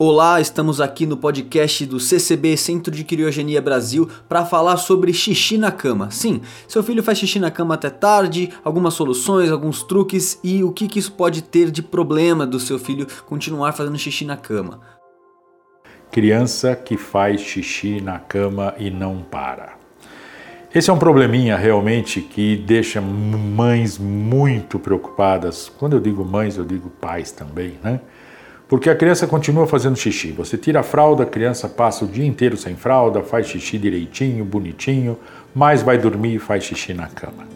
Olá, estamos aqui no podcast do CCB Centro de Criogenia Brasil para falar sobre xixi na cama. Sim, seu filho faz xixi na cama até tarde, algumas soluções, alguns truques e o que, que isso pode ter de problema do seu filho continuar fazendo xixi na cama. Criança que faz xixi na cama e não para. Esse é um probleminha realmente que deixa mães muito preocupadas. Quando eu digo mães, eu digo pais também, né? Porque a criança continua fazendo xixi. Você tira a fralda, a criança passa o dia inteiro sem fralda, faz xixi direitinho, bonitinho, mas vai dormir e faz xixi na cama.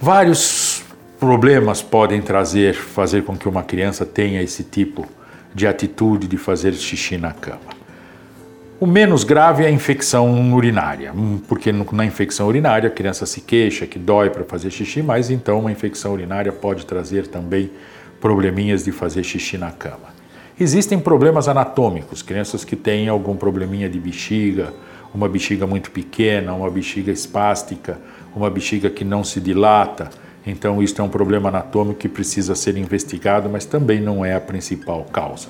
Vários problemas podem trazer, fazer com que uma criança tenha esse tipo de atitude de fazer xixi na cama. O menos grave é a infecção urinária, hum, porque na infecção urinária a criança se queixa que dói para fazer xixi, mas então uma infecção urinária pode trazer também probleminhas de fazer xixi na cama. Existem problemas anatômicos, crianças que têm algum probleminha de bexiga, uma bexiga muito pequena, uma bexiga espástica, uma bexiga que não se dilata. Então, isso é um problema anatômico que precisa ser investigado, mas também não é a principal causa.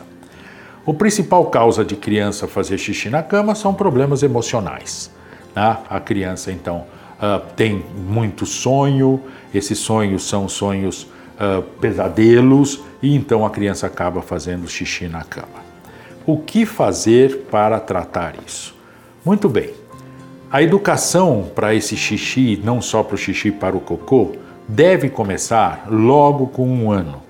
O principal causa de criança fazer xixi na cama são problemas emocionais. Né? A criança, então, uh, tem muito sonho, esses sonhos são sonhos uh, pesadelos e então a criança acaba fazendo xixi na cama. O que fazer para tratar isso? Muito bem. A educação para esse xixi, não só para o xixi, para o cocô, deve começar logo com um ano,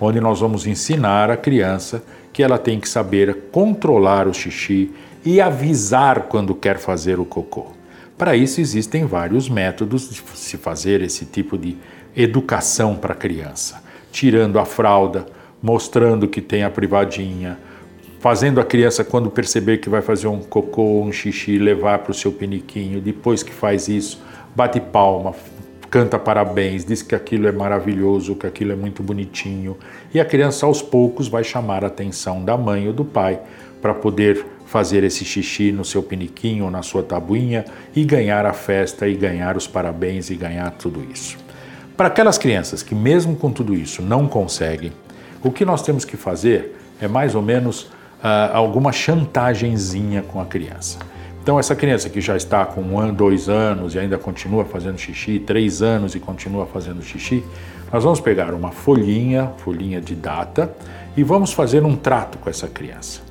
onde nós vamos ensinar a criança que ela tem que saber controlar o xixi e avisar quando quer fazer o cocô. Para isso existem vários métodos de se fazer esse tipo de educação para a criança, tirando a fralda, mostrando que tem a privadinha, fazendo a criança quando perceber que vai fazer um cocô, um xixi, levar para o seu piniquinho, depois que faz isso, bate palma, canta parabéns, diz que aquilo é maravilhoso, que aquilo é muito bonitinho, e a criança aos poucos vai chamar a atenção da mãe ou do pai para poder fazer esse xixi no seu piniquinho, na sua tabuinha e ganhar a festa e ganhar os parabéns e ganhar tudo isso. Para aquelas crianças que, mesmo com tudo isso, não conseguem, o que nós temos que fazer é mais ou menos uh, alguma chantagemzinha com a criança. Então, essa criança que já está com um ano, dois anos e ainda continua fazendo xixi, três anos e continua fazendo xixi, nós vamos pegar uma folhinha, folhinha de data, e vamos fazer um trato com essa criança.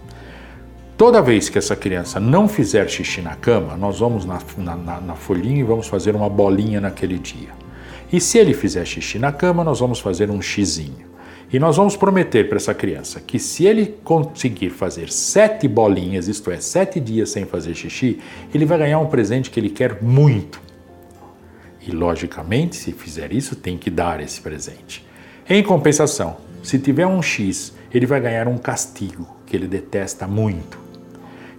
Toda vez que essa criança não fizer xixi na cama, nós vamos na, na, na folhinha e vamos fazer uma bolinha naquele dia. E se ele fizer xixi na cama, nós vamos fazer um xizinho. E nós vamos prometer para essa criança que se ele conseguir fazer sete bolinhas, isto é, sete dias sem fazer xixi, ele vai ganhar um presente que ele quer muito. E logicamente, se fizer isso, tem que dar esse presente. Em compensação, se tiver um X, ele vai ganhar um castigo que ele detesta muito.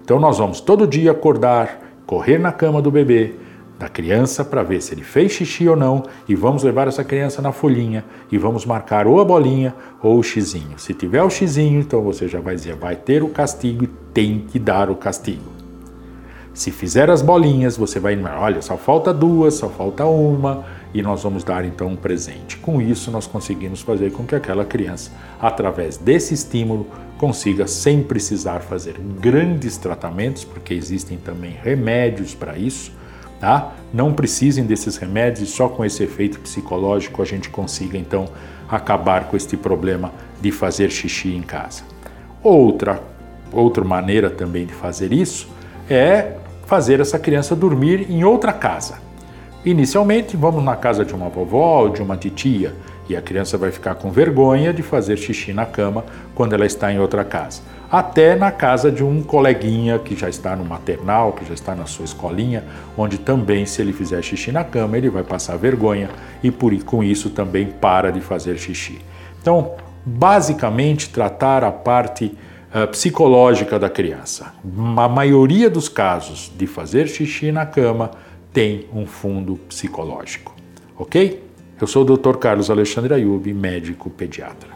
Então nós vamos todo dia acordar, correr na cama do bebê, da criança para ver se ele fez xixi ou não e vamos levar essa criança na folhinha e vamos marcar ou a bolinha ou o xizinho. Se tiver o xizinho, então você já vai dizer vai ter o castigo e tem que dar o castigo. Se fizer as bolinhas, você vai, olha, só falta duas, só falta uma, e nós vamos dar então um presente. Com isso, nós conseguimos fazer com que aquela criança, através desse estímulo, consiga, sem precisar fazer grandes tratamentos, porque existem também remédios para isso, tá? Não precisem desses remédios só com esse efeito psicológico a gente consiga então acabar com este problema de fazer xixi em casa. Outra outra maneira também de fazer isso é fazer essa criança dormir em outra casa. Inicialmente, vamos na casa de uma vovó ou de uma titia e a criança vai ficar com vergonha de fazer xixi na cama quando ela está em outra casa até na casa de um coleguinha que já está no maternal, que já está na sua escolinha, onde também, se ele fizer xixi na cama, ele vai passar vergonha e por com isso também para de fazer xixi. Então, basicamente, tratar a parte uh, psicológica da criança. A maioria dos casos de fazer xixi na cama tem um fundo psicológico, ok? Eu sou o Dr. Carlos Alexandre Ayub, médico pediatra.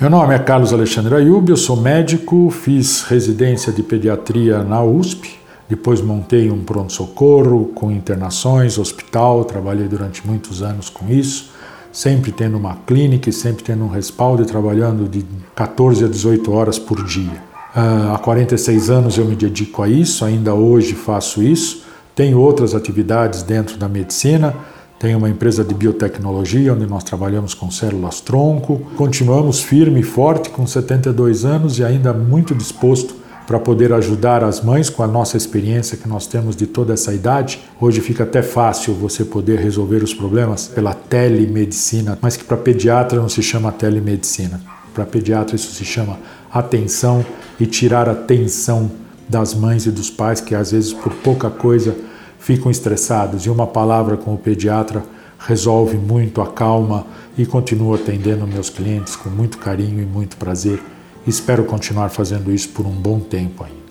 Meu nome é Carlos Alexandre Ayub, eu sou médico, fiz residência de pediatria na USP, depois montei um pronto-socorro com internações, hospital, trabalhei durante muitos anos com isso. sempre tendo uma clínica e sempre tendo um respaldo e trabalhando de 14 a 18 horas por dia. Uh, há 46 anos eu me dedico a isso, ainda hoje faço isso. Tenho outras atividades dentro da medicina, tenho uma empresa de biotecnologia onde nós trabalhamos com células tronco. Continuamos firme e forte com 72 anos e ainda muito disposto para poder ajudar as mães com a nossa experiência que nós temos de toda essa idade. Hoje fica até fácil você poder resolver os problemas pela telemedicina, mas que para pediatra não se chama telemedicina. Para pediatra isso se chama atenção e tirar a tensão das mães e dos pais que às vezes por pouca coisa ficam estressados e uma palavra com o pediatra resolve muito, acalma e continuo atendendo meus clientes com muito carinho e muito prazer. Espero continuar fazendo isso por um bom tempo ainda.